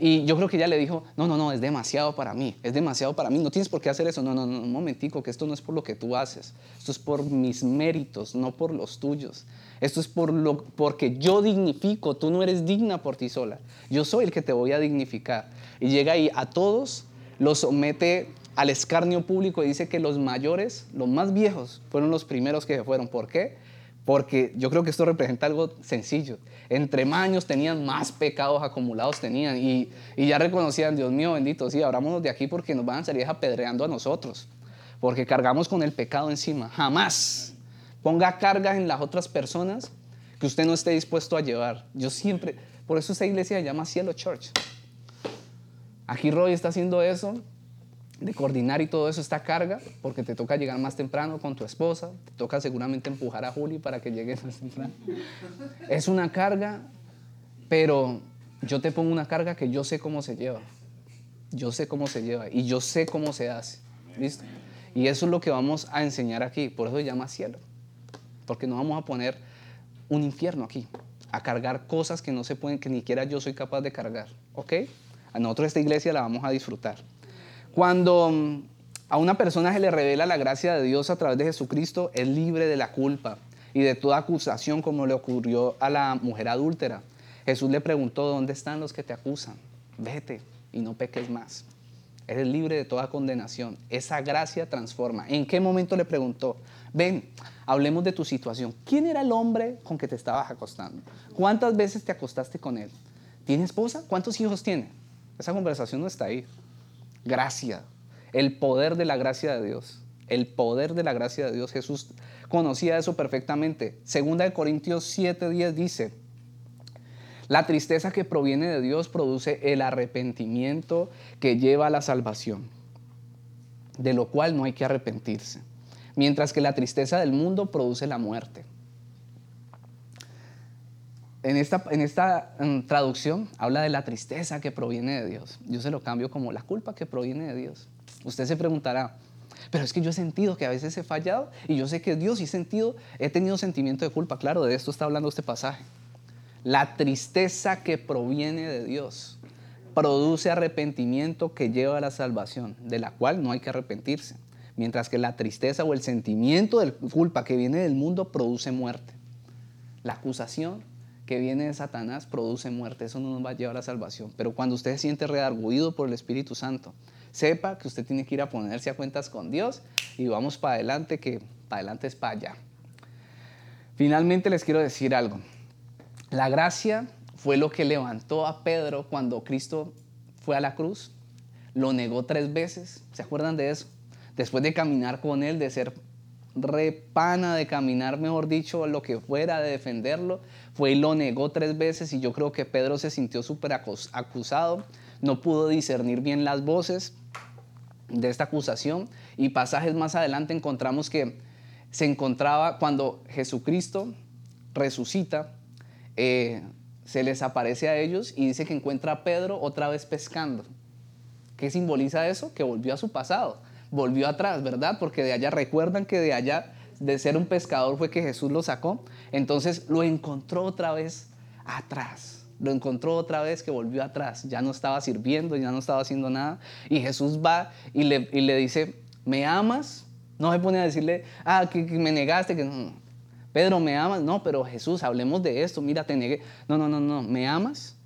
Y yo creo que ella le dijo, no, no, no, es demasiado para mí, es demasiado para mí, no tienes por qué hacer eso, no, no, no, un momentico, que esto no es por lo que tú haces, esto es por mis méritos, no por los tuyos, esto es por lo, porque yo dignifico, tú no eres digna por ti sola, yo soy el que te voy a dignificar. Y llega ahí a todos, los somete al escarnio público y dice que los mayores, los más viejos, fueron los primeros que se fueron. ¿Por qué? Porque yo creo que esto representa algo sencillo. Entre más años tenían, más pecados acumulados tenían. Y, ya reconocían, Dios mío bendito, sí, abrámonos de aquí porque nos van a salir apedreando a nosotros. Porque cargamos con el pecado encima. Jamás ponga cargas en las otras personas que usted no esté dispuesto a llevar. Yo siempre, por eso esta iglesia se llama Cielo Church. Aquí Roy está haciendo eso, de coordinar y todo eso, esta carga, porque te toca llegar más temprano con tu esposa, te toca seguramente empujar a Juli para que llegues más temprano. Es una carga, pero yo te pongo una carga que yo sé cómo se lleva. Yo sé cómo se lleva y yo sé cómo se hace. ¿Listo? Y eso es lo que vamos a enseñar aquí. Por eso se llama cielo. Porque no vamos a poner un infierno aquí, a cargar cosas que no se pueden, que ni siquiera yo soy capaz de cargar. ¿Ok? A nosotros esta iglesia la vamos a disfrutar. Cuando mm, a una persona se le revela la gracia de Dios a través de Jesucristo, es libre de la culpa y de toda acusación como le ocurrió a la mujer adúltera. Jesús le preguntó, ¿dónde están los que te acusan? Vete y no peques más. Eres libre de toda condenación. Esa gracia transforma. ¿En qué momento le preguntó? Ven, hablemos de tu situación. ¿Quién era el hombre con que te estabas acostando? ¿Cuántas veces te acostaste con él? ¿Tiene esposa? ¿Cuántos hijos tiene? Esa conversación no está ahí. Gracia. El poder de la gracia de Dios. El poder de la gracia de Dios. Jesús conocía eso perfectamente. Segunda de Corintios 7:10 dice, la tristeza que proviene de Dios produce el arrepentimiento que lleva a la salvación, de lo cual no hay que arrepentirse, mientras que la tristeza del mundo produce la muerte. En esta, en esta mm, traducción habla de la tristeza que proviene de Dios. Yo se lo cambio como la culpa que proviene de Dios. Usted se preguntará, pero es que yo he sentido que a veces he fallado y yo sé que Dios y he sentido, he tenido sentimiento de culpa. Claro, de esto está hablando este pasaje. La tristeza que proviene de Dios produce arrepentimiento que lleva a la salvación, de la cual no hay que arrepentirse. Mientras que la tristeza o el sentimiento de culpa que viene del mundo produce muerte. La acusación que viene de Satanás produce muerte. Eso no nos va a llevar a salvación. Pero cuando usted se siente redarguido por el Espíritu Santo, sepa que usted tiene que ir a ponerse a cuentas con Dios y vamos para adelante, que para adelante es para allá. Finalmente les quiero decir algo. La gracia fue lo que levantó a Pedro cuando Cristo fue a la cruz. Lo negó tres veces. ¿Se acuerdan de eso? Después de caminar con él, de ser repana, de caminar, mejor dicho, lo que fuera, de defenderlo, fue y lo negó tres veces y yo creo que Pedro se sintió súper acusado, no pudo discernir bien las voces de esta acusación y pasajes más adelante encontramos que se encontraba cuando Jesucristo resucita, eh, se les aparece a ellos y dice que encuentra a Pedro otra vez pescando. ¿Qué simboliza eso? Que volvió a su pasado, volvió atrás, ¿verdad? Porque de allá recuerdan que de allá, de ser un pescador, fue que Jesús lo sacó. Entonces lo encontró otra vez atrás. Lo encontró otra vez que volvió atrás. Ya no estaba sirviendo, ya no estaba haciendo nada. Y Jesús va y le, y le dice, ¿me amas? No se pone a decirle, ah, que, me negaste, que no. Pedro, ¿me amas? No, pero Jesús, hablemos de esto. Mira, te negué. No, no, no, no. ¿Me amas?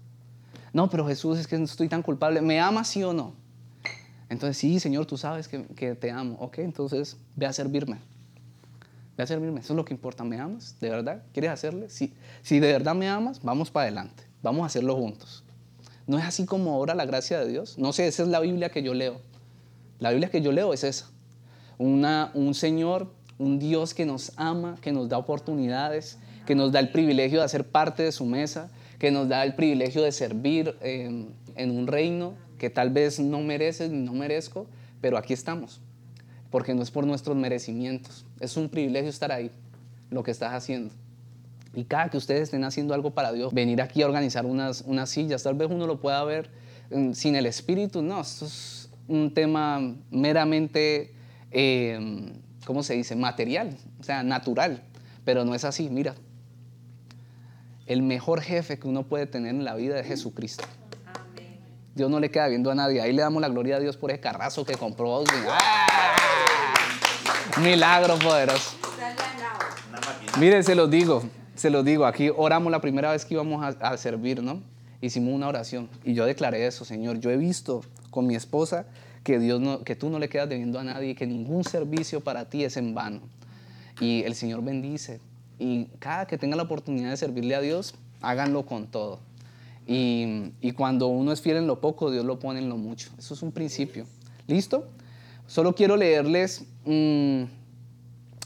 No, pero Jesús, es que no estoy tan culpable. ¿Me amas sí o no? Entonces, sí, Señor, tú sabes que, te amo. Ok, entonces ve a servirme. Ve a servirme. Eso es lo que importa. ¿Me amas? ¿De verdad? ¿Quieres hacerle? Si, si de verdad me amas, vamos para adelante. Vamos a hacerlo juntos. No es así como ahora la gracia de Dios. No sé, esa es la Biblia que yo leo. La Biblia que yo leo es esa. Una, un Señor un Dios que nos ama, que nos da oportunidades, que nos da el privilegio de hacer parte de su mesa, que nos da el privilegio de servir en, un reino que tal vez no mereces ni no merezco, pero aquí estamos, porque no es por nuestros merecimientos, es un privilegio estar ahí, lo que estás haciendo. Y cada que ustedes estén haciendo algo para Dios, venir aquí a organizar unas, unas sillas, tal vez uno lo pueda ver mm, sin el espíritu, no, esto es un tema meramente eh, ¿cómo se dice? Material, o sea, natural. Pero no es así, mira. El mejor jefe que uno puede tener en la vida es Jesucristo. Dios no le queda viendo a nadie. Ahí le damos la gloria a Dios por ese carrazo que compró. ¡Ah! Milagro poderoso. Mire, se los digo, se los digo. Aquí oramos la primera vez que íbamos a, a servir, ¿no? Hicimos una oración y yo declaré eso, Señor. Yo he visto con mi esposa que, Dios no, que tú no le quedas debiendo a nadie, que ningún servicio para ti es en vano. Y el Señor bendice. Y cada que tenga la oportunidad de servirle a Dios, háganlo con todo. Y, cuando uno es fiel en lo poco, Dios lo pone en lo mucho. Eso es un principio. ¿Listo? Solo quiero leerles mm,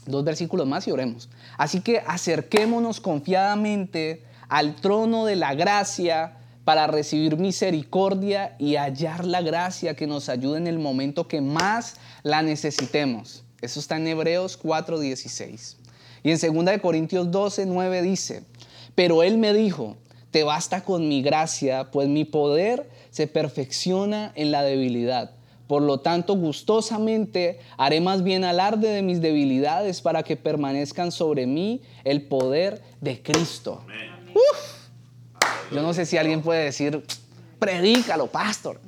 dos versículos más y oremos. Así que acerquémonos confiadamente al trono de la gracia para recibir misericordia y hallar la gracia que nos ayude en el momento que más la necesitemos. Eso está en Hebreos 4:16. Y en 2 Corintios 12, 9 dice, pero Él me dijo, te basta con mi gracia, pues mi poder se perfecciona en la debilidad. Por lo tanto, gustosamente haré más bien alarde de mis debilidades para que permanezcan sobre mí el poder de Cristo. Yo no sé si alguien puede decir, predícalo, pastor.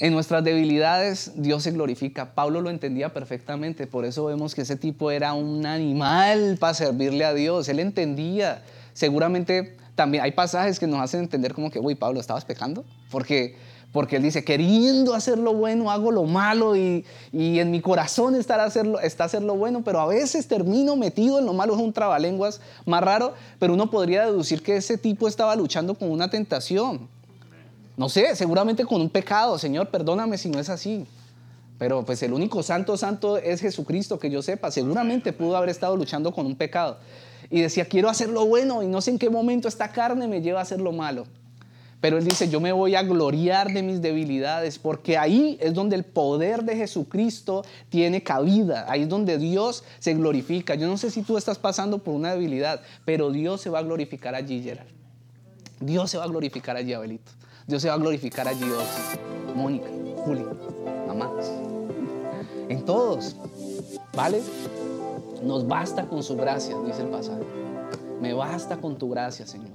En nuestras debilidades Dios se glorifica. Pablo lo entendía perfectamente, por eso vemos que ese tipo era un animal para servirle a Dios. Él entendía. Seguramente también hay pasajes que nos hacen entender como que, uy, Pablo, ¿estabas pecando? Porque, porque él dice, queriendo hacer lo bueno, hago lo malo y, en mi corazón está, hacerlo, está hacer lo bueno, pero a veces termino metido en lo malo, es un trabalenguas más raro, pero uno podría deducir que ese tipo estaba luchando con una tentación. No sé, seguramente con un pecado, Señor, perdóname si no es así. Pero pues el único santo santo es Jesucristo, que yo sepa. Seguramente pudo haber estado luchando con un pecado. Y decía, quiero hacer lo bueno y no sé en qué momento esta carne me lleva a hacer lo malo. Pero él dice, yo me voy a gloriar de mis debilidades, porque ahí es donde el poder de Jesucristo tiene cabida, ahí es donde Dios se glorifica. Yo no sé si tú estás pasando por una debilidad, pero Dios se va a glorificar allí, Gerald. Dios se va a glorificar allí, Abelito. Dios se va a glorificar allí, Mónica, Juli, mamá. En todos, ¿vale? Nos basta con su gracia, dice el pasaje. Me basta con tu gracia, Señor.